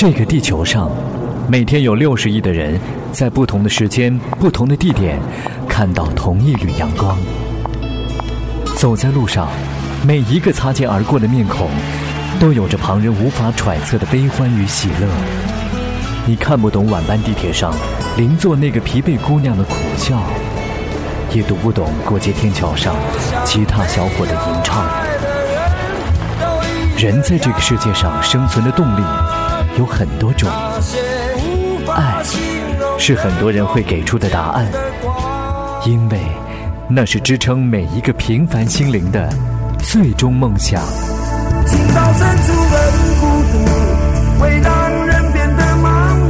这个地球上，每天有六十亿的人在不同的时间、不同的地点看到同一缕阳光。走在路上，每一个擦肩而过的面孔，都有着旁人无法揣测的悲欢与喜乐。你看不懂晚班地铁上邻座那个疲惫姑娘的苦笑，也读不懂过街天桥上其他小伙的吟唱。人在这个世界上生存的动力有很多种，爱是很多人会给出的答案，因为那是支撑每一个平凡心灵的最终梦想。情到深处很孤独，会让人变得麻木。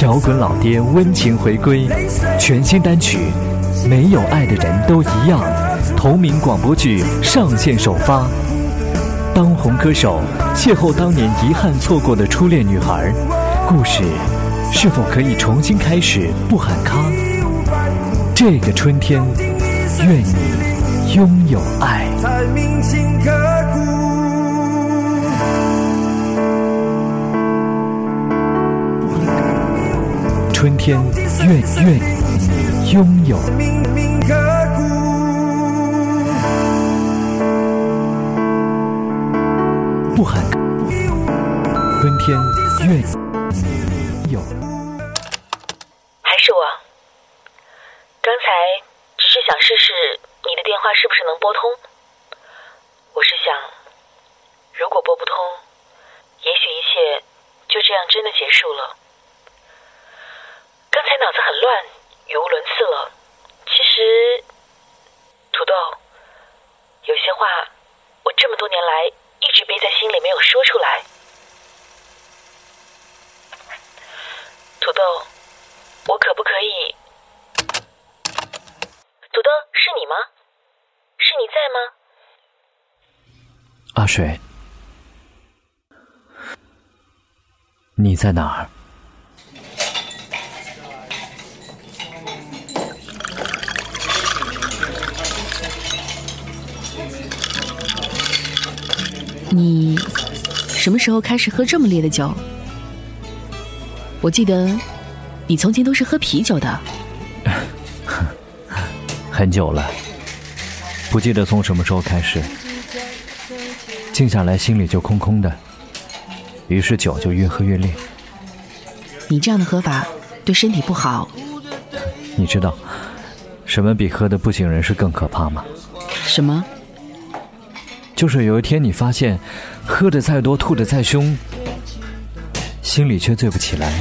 摇滚老爹温情回归，全新单曲《没有爱的人都一样》。同名广播剧上线首发，当红歌手邂逅当年遗憾错过的初恋女孩，故事是否可以重新开始？不喊卡。这个春天，愿你拥有爱。春天，愿愿你拥有。不喊，春天愿有。还是我，刚才只是想试试你的电话是不是能拨通。我是想，如果拨不通，也许一切就这样真的结束了。刚才脑子很乱，语无伦次了。其实，土豆，有些话我这么多年来。一直憋在心里没有说出来，土豆，我可不可以？土豆，是你吗？是你在吗？阿水，你在哪儿？你什么时候开始喝这么烈的酒？我记得你从前都是喝啤酒的。很久了，不记得从什么时候开始，静下来心里就空空的，于是酒就越喝越烈。你这样的喝法对身体不好。你知道什么比喝的不省人事更可怕吗？什么？就是有一天你发现，喝的再多，吐的再凶，心里却醉不起来。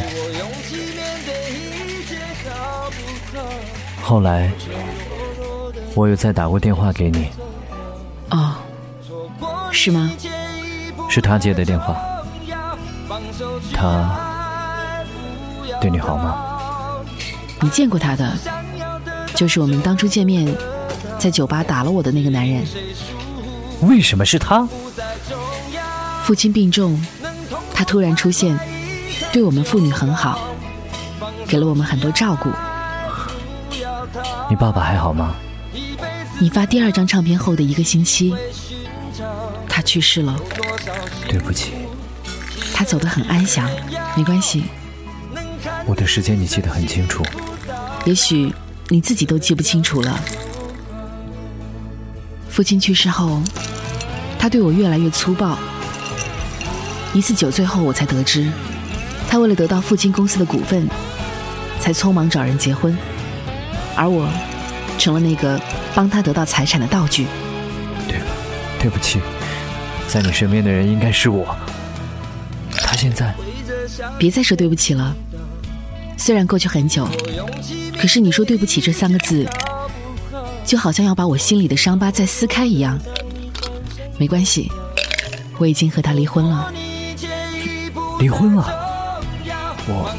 后来，我有再打过电话给你。哦，是吗？是他接的电话。他对你好吗？你见过他的，就是我们当初见面，在酒吧打了我的那个男人。为什么是他？父亲病重，他突然出现，对我们父女很好，给了我们很多照顾。你爸爸还好吗？你发第二张唱片后的一个星期，他去世了。对不起。他走得很安详，没关系。我的时间你记得很清楚。也许你自己都记不清楚了。父亲去世后。他对我越来越粗暴。一次酒醉后，我才得知，他为了得到父亲公司的股份，才匆忙找人结婚，而我，成了那个帮他得到财产的道具。对，对不起，在你身边的人应该是我。他现在，别再说对不起了。虽然过去很久，可是你说对不起这三个字，就好像要把我心里的伤疤再撕开一样。没关系，我已经和他离婚了。离婚了？我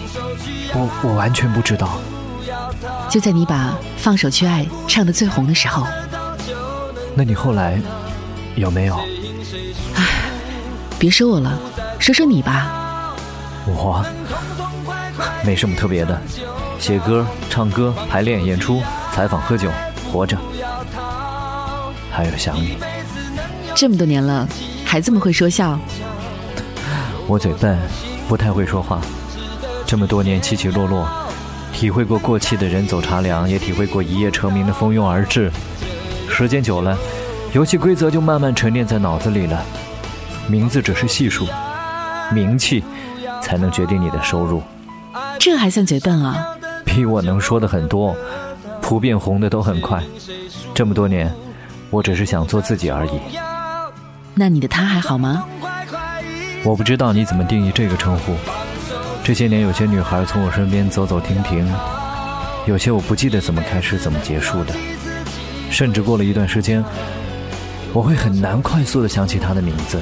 我我完全不知道。就在你把《放手去爱》唱的最红的时候。那你后来有没有？唉，别说我了，说说你吧。我没什么特别的，写歌、唱歌、排练、演出、采访、喝酒、活着，还有想你。这么多年了，还这么会说笑？我嘴笨，不太会说话。这么多年起起落落，体会过过气的人走茶凉，也体会过一夜成名的蜂拥而至。时间久了，游戏规则就慢慢沉淀在脑子里了。名字只是系数，名气才能决定你的收入。这还算嘴笨啊？比我能说的很多，普遍红的都很快。这么多年，我只是想做自己而已。那你的他还好吗？我不知道你怎么定义这个称呼。这些年，有些女孩从我身边走走停停，有些我不记得怎么开始，怎么结束的，甚至过了一段时间，我会很难快速的想起她的名字。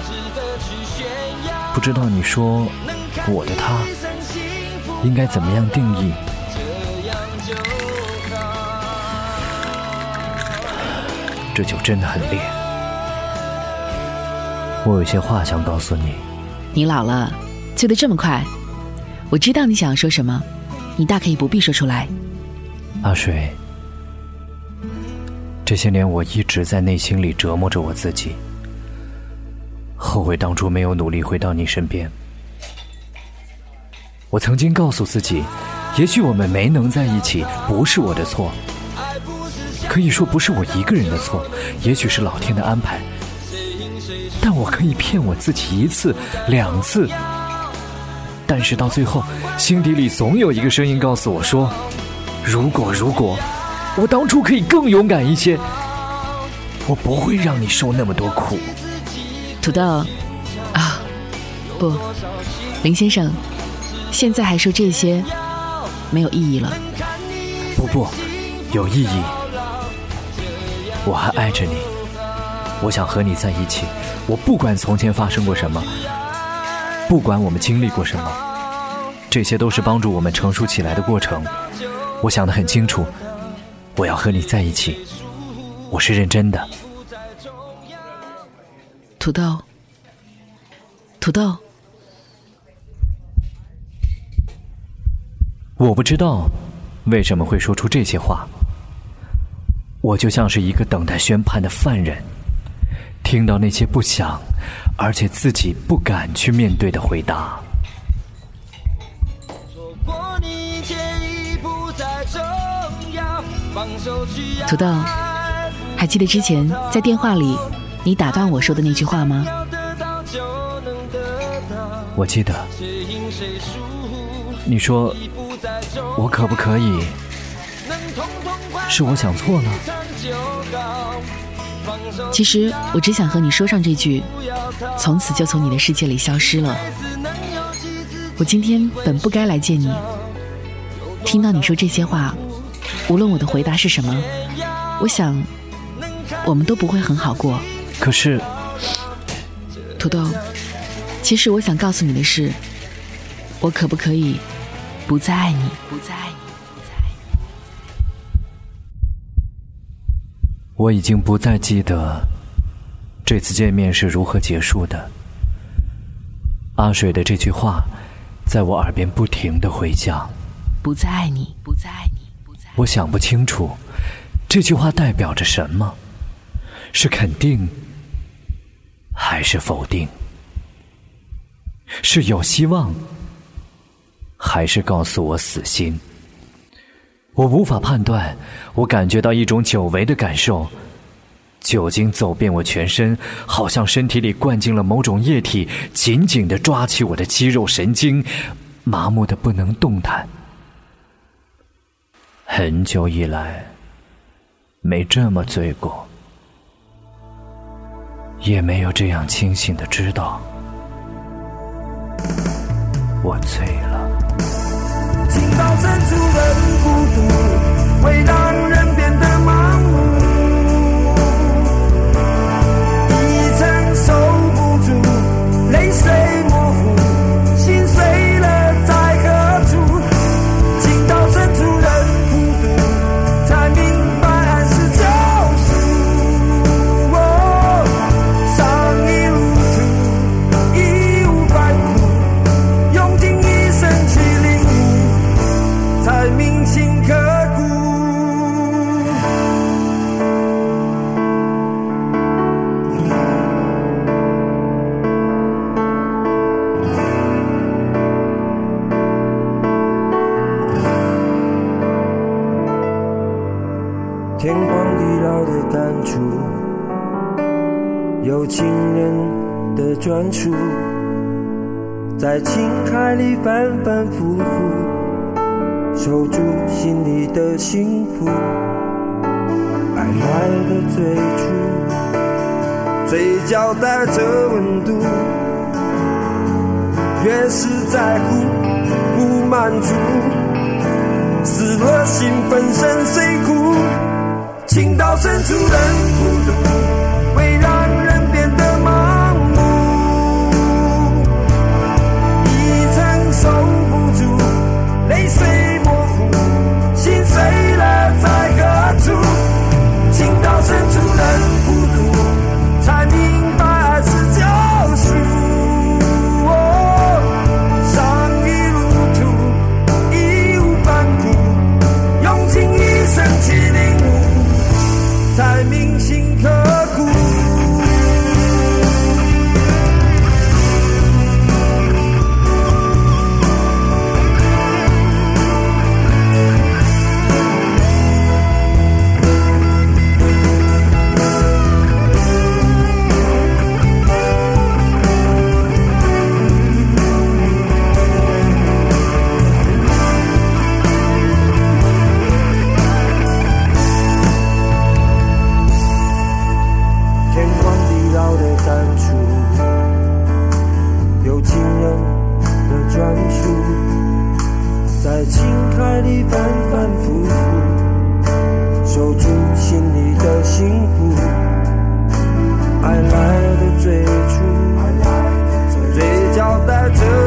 不知道你说我的他应该怎么样定义？这酒真的很烈，我有些话想告诉你。你老了，醉得这么快。我知道你想要说什么，你大可以不必说出来。阿水，这些年我一直在内心里折磨着我自己，后悔当初没有努力回到你身边。我曾经告诉自己，也许我们没能在一起不是我的错。可以说不是我一个人的错，也许是老天的安排。但我可以骗我自己一次、两次，但是到最后，心底里总有一个声音告诉我说：“如果如果我当初可以更勇敢一些，我不会让你受那么多苦。”土豆，啊，不，林先生，现在还说这些没有意义了。不不，有意义。我还爱着你，我想和你在一起。我不管从前发生过什么，不管我们经历过什么，这些都是帮助我们成熟起来的过程。我想得很清楚，我要和你在一起，我是认真的。土豆，土豆，我不知道为什么会说出这些话。我就像是一个等待宣判的犯人，听到那些不想，而且自己不敢去面对的回答。土豆，还记得之前在电话里你打断我说的那句话吗？我记得，你说我可不可以？是我想错了。其实我只想和你说上这句，从此就从你的世界里消失了。我今天本不该来见你，听到你说这些话，无论我的回答是什么，我想我们都不会很好过。可是，土豆，其实我想告诉你的是，我可不可以不再爱你？不再爱你。我已经不再记得这次见面是如何结束的。阿水的这句话在我耳边不停的回响。不再爱你，不再爱你，不再。我想不清楚这句话代表着什么，是肯定还是否定？是有希望，还是告诉我死心？我无法判断，我感觉到一种久违的感受，酒精走遍我全身，好像身体里灌进了某种液体，紧紧的抓起我的肌肉神经，麻木的不能动弹。很久以来，没这么醉过，也没有这样清醒的知道，我醉了。情到深处人孤独，会让人变得麻海里反反复复，守住心里的幸福。爱来的最初，嘴角带着温度，越是在乎不满足，死了心粉身碎骨，情到深处人孤独，会让铭心刻 to